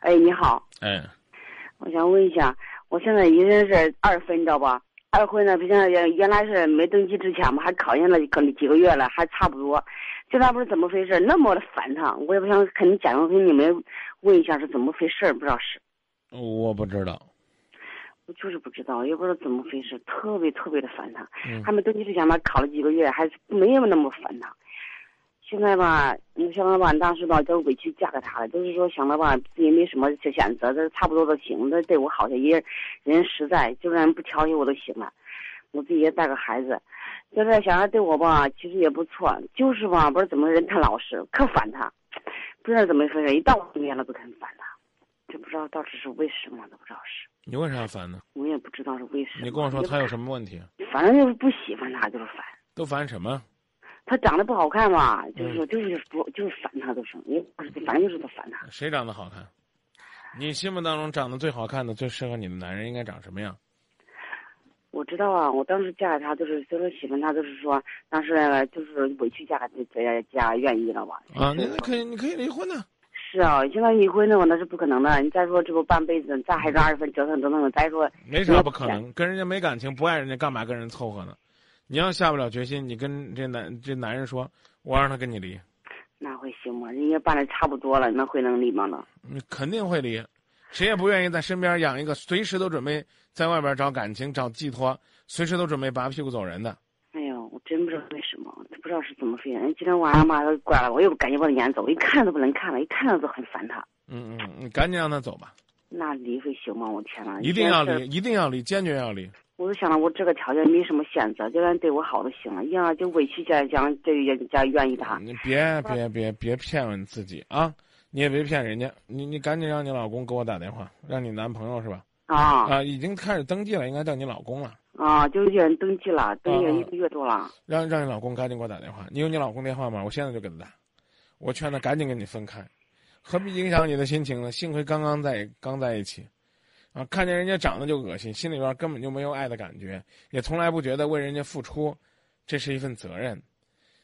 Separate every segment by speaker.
Speaker 1: 哎，你好，
Speaker 2: 哎，
Speaker 1: 我想问一下，我现在已经是二婚，你知道吧？二婚呢，不像原原来是没登记之前嘛，还考验了可能几个月了，还差不多。现在不知怎么回事，那么的烦他，我也不想肯定假如跟你们问一下是怎么回事，不知道是。
Speaker 2: 我不知道。
Speaker 1: 我就是不知道，也不知道怎么回事，特别特别的烦他。
Speaker 2: 嗯
Speaker 1: 还没登记之前嘛，考了几个月，还是没有那么烦他。现在吧，你想了吧，当时吧都委屈嫁给他了，就是说想了吧，自己没什么选择，这差不多都行，这对我好些，也人实在，就算不调戏我都行了。我自己也带个孩子，现在小孩对我吧，其实也不错，就是吧，不知道怎么人太老实，可烦他，不知道怎么回事，一到我身边了都肯烦他，就不知道到底是为什么，都不知道是，
Speaker 2: 你为啥烦呢？
Speaker 1: 我也不知道是为什么。
Speaker 2: 你跟我说他有什么问题？
Speaker 1: 反正就是不喜欢他，就是烦。
Speaker 2: 都烦什么？
Speaker 1: 他长得不好看嘛，
Speaker 2: 嗯
Speaker 1: 就是说就是不就是烦他都是，也不是反正就是他烦他。
Speaker 2: 谁长得好看？你心目当中长得最好看的、最适合你的男人应该长什么样？
Speaker 1: 我知道啊，我当时嫁给他就是就是喜欢他，就是说当时就是委屈嫁给这家愿意了吧？
Speaker 2: 啊，那那可以，你可以离婚呢。
Speaker 1: 是啊，现在离婚的话那是不可能的。你再说这不半辈子，咱还是二十分折腾折腾的，再说
Speaker 2: 没啥不可能，跟人家没感情，不爱人家，干嘛跟人凑合呢？你要下不了决心，你跟这男这男人说，我让他跟你离，
Speaker 1: 那会行吗？人家办的差不多了，那会能离吗？呢？
Speaker 2: 你肯定会离。谁也不愿意在身边养一个随时都准备在外边找感情、找寄托，随时都准备拔屁股走人的。
Speaker 1: 哎呦，我真不知道为什么，不知道是怎么回事。今天晚上嘛，他拐了，我又赶紧往撵走，一看都不能看了，一看都很烦他。
Speaker 2: 嗯嗯，你赶紧让他走吧，
Speaker 1: 那离会行吗？我天呐！
Speaker 2: 一定要离，一定要离，坚决要离。
Speaker 1: 我就想了，我这个条件没什么选择，就让人对我好就行了。呀，就委屈家讲，这人家愿意他。
Speaker 2: 你别别别别骗你自己啊！你也别骗人家，你你赶紧让你老公给我打电话，让你男朋友是吧？
Speaker 1: 啊
Speaker 2: 啊，已经开始登记了，应该叫你老公了。
Speaker 1: 啊，就有人登记了，登记了
Speaker 2: 啊
Speaker 1: 一个月多了。
Speaker 2: 让让你老公赶紧给我打电话。你有你老公电话吗？我现在就给他打。我劝他赶紧跟你分开，何必影响你的心情呢？幸亏刚刚在刚在一起，啊，看见人家长得就恶心，心里边根本就没有爱的感觉，也从来不觉得为人家付出，这是一份责任。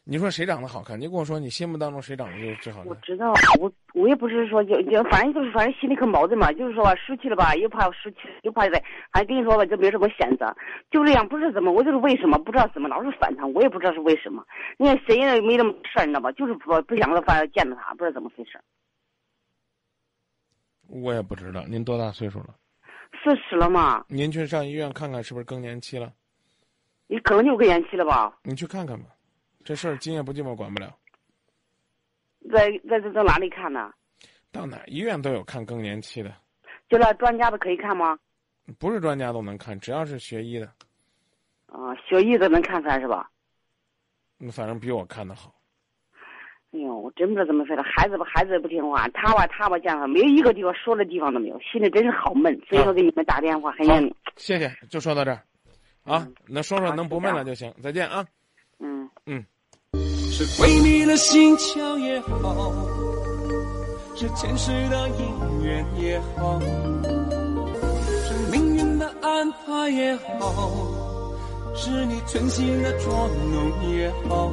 Speaker 2: 你说谁长得好看？你跟我说，你心目当中谁长得最最好看？
Speaker 1: 我知道，我我也不是说就就反正就是反正心里可矛盾嘛，就是说吧，失去了吧，又怕失去，又怕再，还跟你说吧，就没什么选择，就这样，不知道怎么，我就是为什么不知道怎么老是反他，我也不知道是为什么。你看谁也没那么事儿，你知道吧？就是不不想着反正见着他，不知道怎么回事。
Speaker 2: 我也不知道。您多大岁数了？
Speaker 1: 四十了嘛，
Speaker 2: 您去上医院看看，是不是更年期了？
Speaker 1: 你可能就更年期了吧？
Speaker 2: 你去看看吧，这事儿今夜不寂寞管不了。
Speaker 1: 在在在在哪里看呢？
Speaker 2: 到哪儿医院都有看更年期的，
Speaker 1: 就那专家的可以看吗？
Speaker 2: 不是专家都能看，只要是学医的，
Speaker 1: 啊、学医的能看出来是吧？
Speaker 2: 嗯反正比我看的好。
Speaker 1: 哎呦，我真不知道怎么说了，孩子吧，孩子也不听话，他吧，他吧，这样没有一个地方说的地方都没有，心里真是好闷。所以说给你们打电话，很
Speaker 2: 谢谢，就说到这儿，啊
Speaker 1: 嗯，
Speaker 2: 那说说能不闷了就行，再见啊。
Speaker 1: 嗯。
Speaker 3: 是鬼迷了心窍也好，是前世的因缘也好，是命运的安排也好，是你存心的捉弄也好。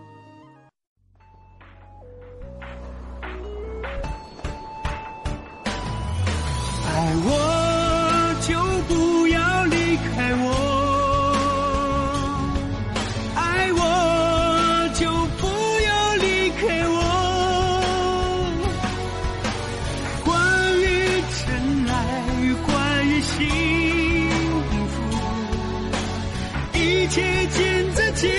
Speaker 3: 离开我。爱我就不要离开我。关于真爱，关于幸福，一切尽在结